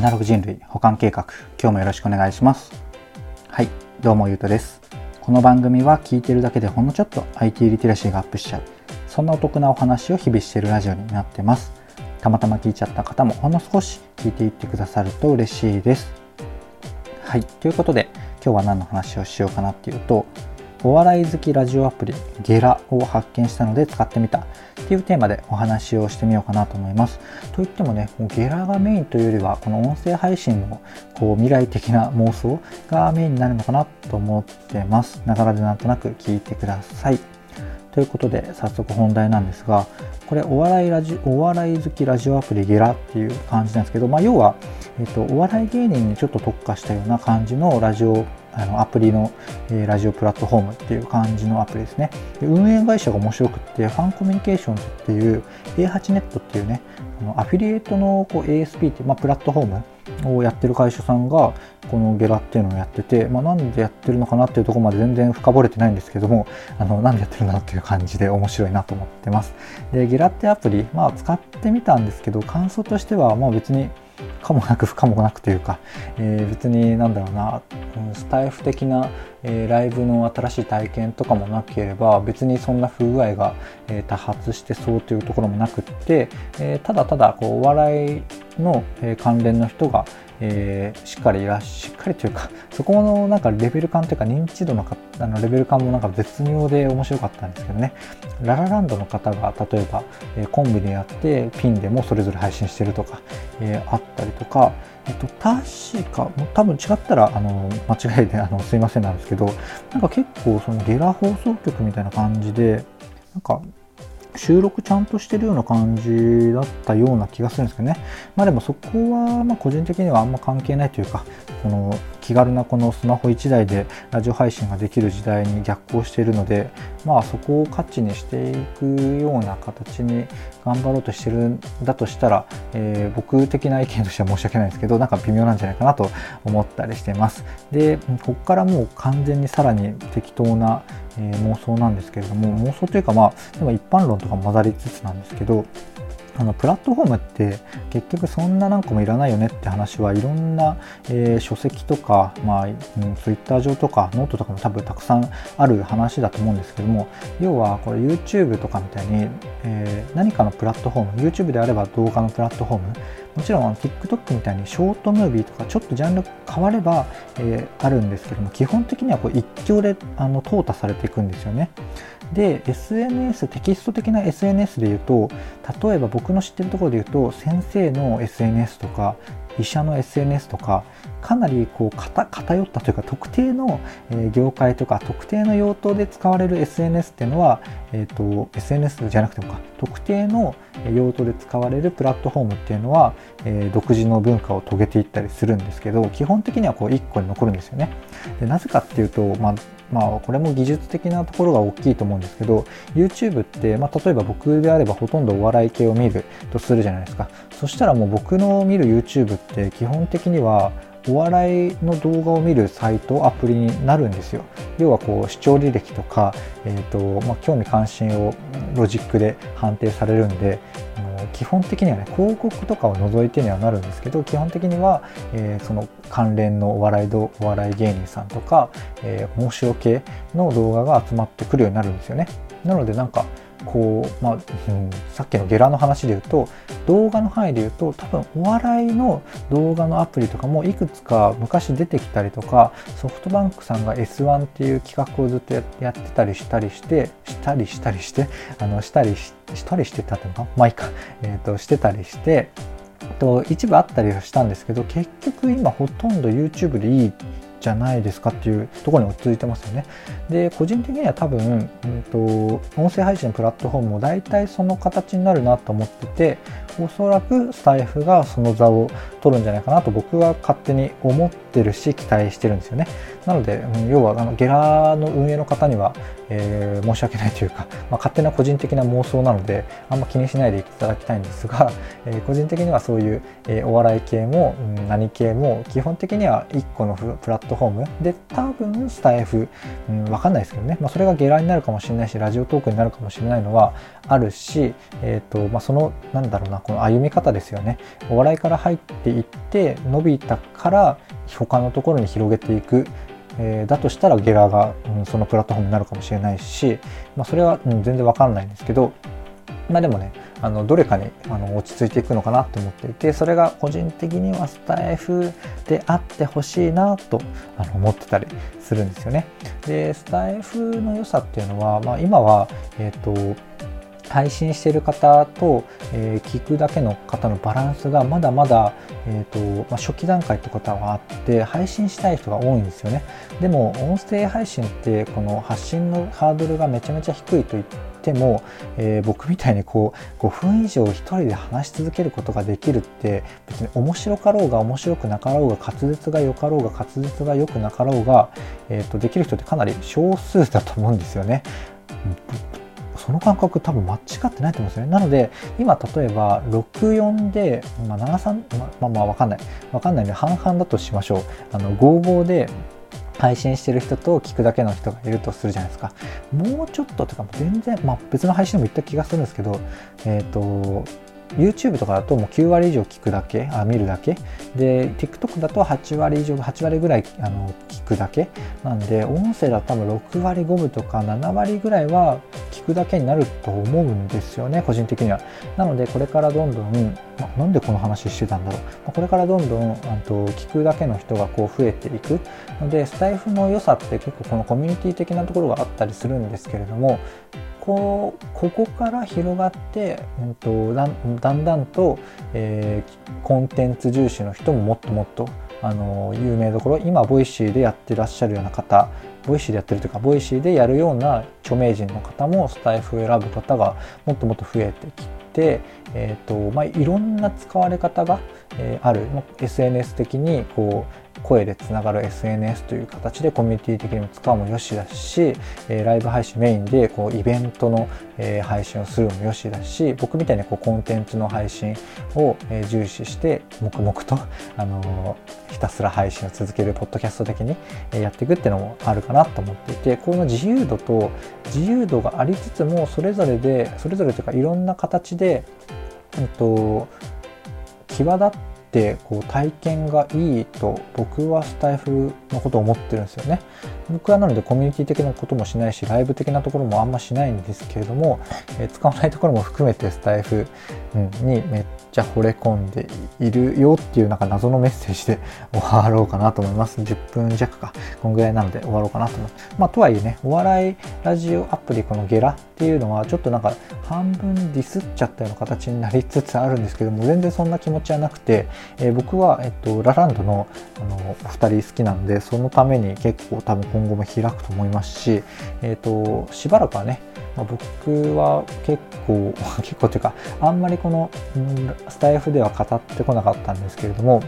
アナログ人類保管計画。今日もよろしくお願いします。はいどうもゆうとです。この番組は聞いてるだけでほんのちょっと IT リテラシーがアップしちゃう。そんなお得なお話を日々しているラジオになってます。たまたま聞いちゃった方もほんの少し聞いていってくださると嬉しいです。はいということで今日は何の話をしようかなっていうとお笑い好きラジオアプリゲラを発見したので使ってみたっていうテーマでお話をしてみようかなと思います。といってもね、もうゲラがメインというよりは、この音声配信のこう未来的な妄想がメインになるのかなと思ってます。ながらでなんとなく聞いてください。ということで早速本題なんですがこれお笑いラジお笑い好きラジオアプリゲラっていう感じなんですけど、まあ、要は、えっと、お笑い芸人にちょっと特化したような感じのラジオあのアプリの、えー、ラジオプラットフォームっていう感じのアプリですね。で運営会社が面白くって、ファンコミュニケーションズっていう A8 ネットっていうね、あのアフィリエイトのこう ASP っていう、まあ、プラットフォームをやってる会社さんが、このゲラっていうのをやってて、まあ、なんでやってるのかなっていうところまで全然深掘れてないんですけども、あのなんでやってるんだっていう感じで面白いなと思ってます。で、ゲラってアプリ、まあ、使ってみたんですけど、感想としては、まあ別にかもなく不可もなくというか、えー、別になんだろうなスタイフ的な、えー、ライブの新しい体験とかもなければ別にそんな不具合が、えー、多発してそうというところもなくって、えただただこうお笑いの、え関連の人が、えー、しっかりいらっしっかりというかそこのなんかレベル感というか認知度のかあのレベル感もなんか絶妙で面白かったんですけどね。ララランドの方が例えば、えー、コンビでやってピンでもそれぞれ配信してるとか、えー、あったりとかえっと、確か、多分違ったら、あの、間違いで、あの、すいませんなんですけど、なんか結構、そのゲラ放送局みたいな感じで、なんか、収録ちゃんとしてるような感じだったような気がするんですけどね。まあでもそこは、ま個人的にはあんま関係ないというか、この気軽なこのスマホ1台でラジオ配信ができる時代に逆行しているので、まあそこを価値にしていくような形に頑張ろうとしてるんだとしたら、えー、僕的な意見としては申し訳ないんですけど、なんか微妙なんじゃないかなと思ったりしてます。で、ここからもう完全にさらに適当な、えー、妄想なんですけれども、妄想というかまあ、でも一般論とか混ざりつつなんですけど、あのプラットフォームって結局そんな何個もいらないよねって話はいろんな、えー、書籍とか、まあうん、Twitter 上とかノートとかも多分たくさんある話だと思うんですけども要はこれ YouTube とかみたいに、えー、何かのプラットフォーム YouTube であれば動画のプラットフォームもちろん TikTok みたいにショートムービーとかちょっとジャンル変われば、えー、あるんですけども基本的にはこう一強であの淘汰されていくんですよね。で SNS テキスト的な SNS で言うと例えば僕の知ってるところで言うと先生の SNS とか医者の SNS とかかなりこう偏ったというか特定の業界とか特定の用途で使われる SNS っていうのは、えーと、SNS じゃなくてもか特定の用途で使われるプラットフォームっていうのは、えー、独自の文化を遂げていったりするんですけど基本的にはこう1個に残るんですよね。でなぜかっていうと、まあまあ、これも技術的なところが大きいと思うんですけど YouTube って、まあ、例えば僕であればほとんどお笑い系を見るとするじゃないですか。そしたらもう僕の見る YouTube って基本的にはお笑いの動画を見るサイトアプリになるんですよ。要はこう視聴履歴とか、えーとまあ、興味関心をロジックで判定されるんで基本的にはね広告とかを除いてにはなるんですけど基本的には、えー、その関連のお笑いお笑い芸人さんとか、えー、面白系の動画が集まってくるようになるんですよね。なのでなんかこう、まあ、うん、さっきのゲラの話で言うと動画の範囲で言うと多分お笑いの動画のアプリとかもいくつか昔出てきたりとかソフトバンクさんが S1 っていう企画をずっとやってたりしたりしてしたりしたりしてあのしたりしたりしてたっていうか？まあいいか、えーと、してたりしてと一部あったりはしたんですけど結局今ほとんど YouTube でいいじゃないですかっていうところに落ち着いてますよね。で、個人的には多分、うんと、音声配信のプラットフォームも大体その形になるなと思ってて、おそらくスタイフがその座を取るんじゃないかなと僕は勝手に思ってるし期待してるんですよね。なので、うん要はあのゲラの運営の方には、えー、申し訳ないというか、まあ、勝手な個人的な妄想なのであんま気にしないでいただきたいんですが、えー、個人的にはそういう、えー、お笑い系も、うん、何系も基本的には1個のプラットフォーム？で多分スタイフ、うん、分かんないですけどね、まあ、それがゲラになるかもしれないしラジオトークになるかもしれないのはあるし、えーとまあ、そのなんだろうな、この歩み方ですよね。お笑いから入っていって伸びたから他のところに広げていく。えー、だとしたらゲラが、うん、そのプラットフォームになるかもしれないし、まあ、それは、うん、全然わかんないんですけど、まあでもね、あのどれかにあの落ち着いていくのかなと思っていてそれが個人的にはスタイフであってほしいなとあの思ってたりするんですよね。でスタイフの良さっていうのは、まあ、今は、えーと、配信している方と、えー、聞くだけの方のバランスがまだまだ、えーとまあ、初期段階ってことはあって配信したい人が多いんですよねでも音声配信ってこの発信のハードルがめちゃめちゃ低いと言ってても、えー、僕みたいにこう5分以上1人で話し続けることができるって別に面白かろうが面白くなかろうが滑舌が良かろうが滑舌が良くなかろうが、えーと、できる人ってかなり少数だと思うんですよね。その感覚多分間違ってないと思うんですよね。なので、今例えば64で、まあ、73、まあまあわかんない。わかんないんで半々だとしましょう。あの、55で配信してる人と聞くだけの人がいるとするじゃないですか。もうちょっととか全然、まあ別の配信でも言った気がするんですけど、えっ、ー、と、YouTube とかだともう9割以上聞くだけあ見るだけ。で TikTok だと8割以上8割ぐらいあの聞くだけ。なんで音声だと多分6割5分とか7割ぐらいは聞くだけになると思うんですよね個人的には。なのでこれからどんどん、なんでこの話してたんだろう。これからどんどんあと聞くだけの人がこう増えていく。のでスタエフの良さって結構このコミュニティ的なところがあったりするんですけれどもここから広がって、うんと、だんだんと、えー、コンテンツ重視の人ももっともっとあの有名どころ今 Voicy でやってらっしゃるような方Voicy でやってるというか Voicy でやるような著名人の方もスタエフを選ぶ方がもっともっと増えてきて、えーとまあ、いろんな使われ方が、えー、ある。SNS 的にこう声でつながる SNS という形でコミュニティ的にも使うもよしだし、えライブ配信メインでこうイベントの、え配信をするもよしだし僕みたいにこうコンテンツの配信を、え重視して黙々と、あのひたすら配信を続けるポッドキャスト的にえやっていくっていうのもあるかなと思っていてこの自由度と自由度がありつつもそれぞれでそれぞれというかいろんな形で、えっと、際立ってってこう体験がいいと僕はスタイフのことを思ってるんですよね。僕はなのでコミュニティ的なこともしないしライブ的なところもあんましないんですけれども、えー、使わないところも含めてスタイフ、にめっちゃ惚れ込んでいるよっていうなんか謎のメッセージで 終わろうかなと思います。10分弱か。こんぐらいなので終わろうかなと思います。まあとはいえね、お笑いラジオアプリこのゲラっていうのはちょっとなんか半分ディスっちゃったような形になりつつあるんですけども全然そんな気持ちはなくて、えー、僕は、えっと、ラランドのあのお二人好きなのでそのために結構多分今後も開くと思いますし、えっと、しばらくはねまあ、僕は結構 結構というかあんまりこの、スタイフでは語ってこなかったんですけれども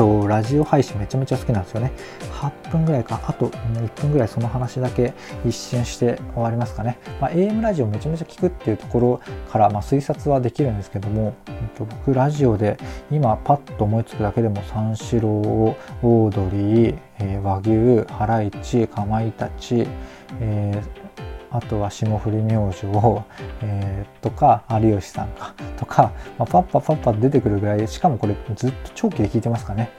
とラジオ配信めちゃめちゃ好きなんですよね。8分ぐらいか。あと1分ぐらいその話だけ一瞬して終わりますかね、まあ、AM ラジオめちゃめちゃ聞くっていうところから、まあ、推察はできるんですけども僕ラジオで今パッと思いつくだけでも三四郎オードリー、えー、和牛ハライチかまいたち、えーあとは霜降り明星、えー、とか有吉さんかとか、まあ、パッパパッパ出てくるぐらいしかもこれずっと長期で聞いてますかね。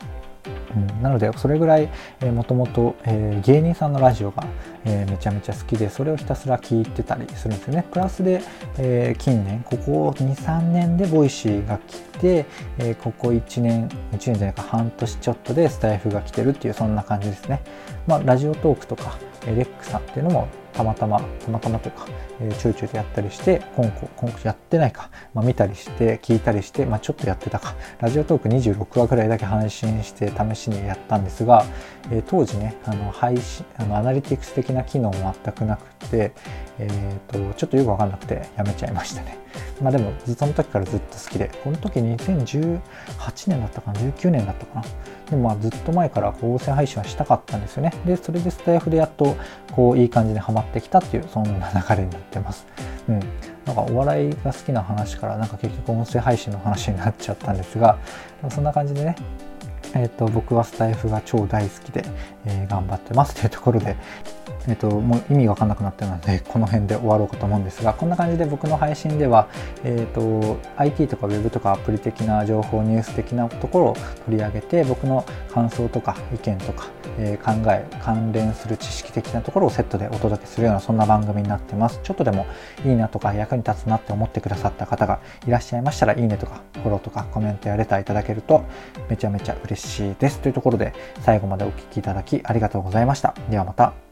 うん、なのでそれぐらいもともと芸人さんのラジオが、えー、めちゃめちゃ好きでそれをひたすら聞いてたりするんですよねプラスで、えー、近年ここ23年で Voicy が来て、えー、ここ1年1年じゃないか半年ちょっとでスタエフが来てるっていうそんな感じですねまあラジオトークとかレックさんっていうのもたまたまたまたまというか、えー、ちょいちょいでやったりして今後今後やってないか、まあ、見たりして聞いたりして、まあ、ちょっとやってたか。ラジオトーク26話ぐらいだけ配信して試しにやったんですが、えー、当時ねあの配信あのアナリティクス的な機能全くなくて、えーと、ちょっとよく分かんなくてやめちゃいましたね。まあでもその時からずっと好きでこの時2018年だったかな19年だったかな。でもまあずっと前からこう音声配信はしたかったんですよね。でそれでスタイフでやっとこういい感じにはまってきたっていうそんな流れになってます。うん。なんかお笑いが好きな話からなんか結局音声配信の話になっちゃったんですがそんな感じでねえーと、僕はスタイフが超大好きで、えー、頑張ってますというところでえっと、もう意味がわかんなくなってるので、この辺で終わろうかと思うんですが、こんな感じで僕の配信では、えっと、IT とか Web とかアプリ的な情報、ニュース的なところを取り上げて、僕の感想とか意見とか、えー、考え、関連する知識的なところをセットでお届けするような、そんな番組になってます。ちょっとでもいいなとか役に立つなって思ってくださった方がいらっしゃいましたら、いいねとかフォローとかコメントやレターいただけるとめちゃめちゃ嬉しいです。というところで、最後までお聴きいただきありがとうございました。ではまた。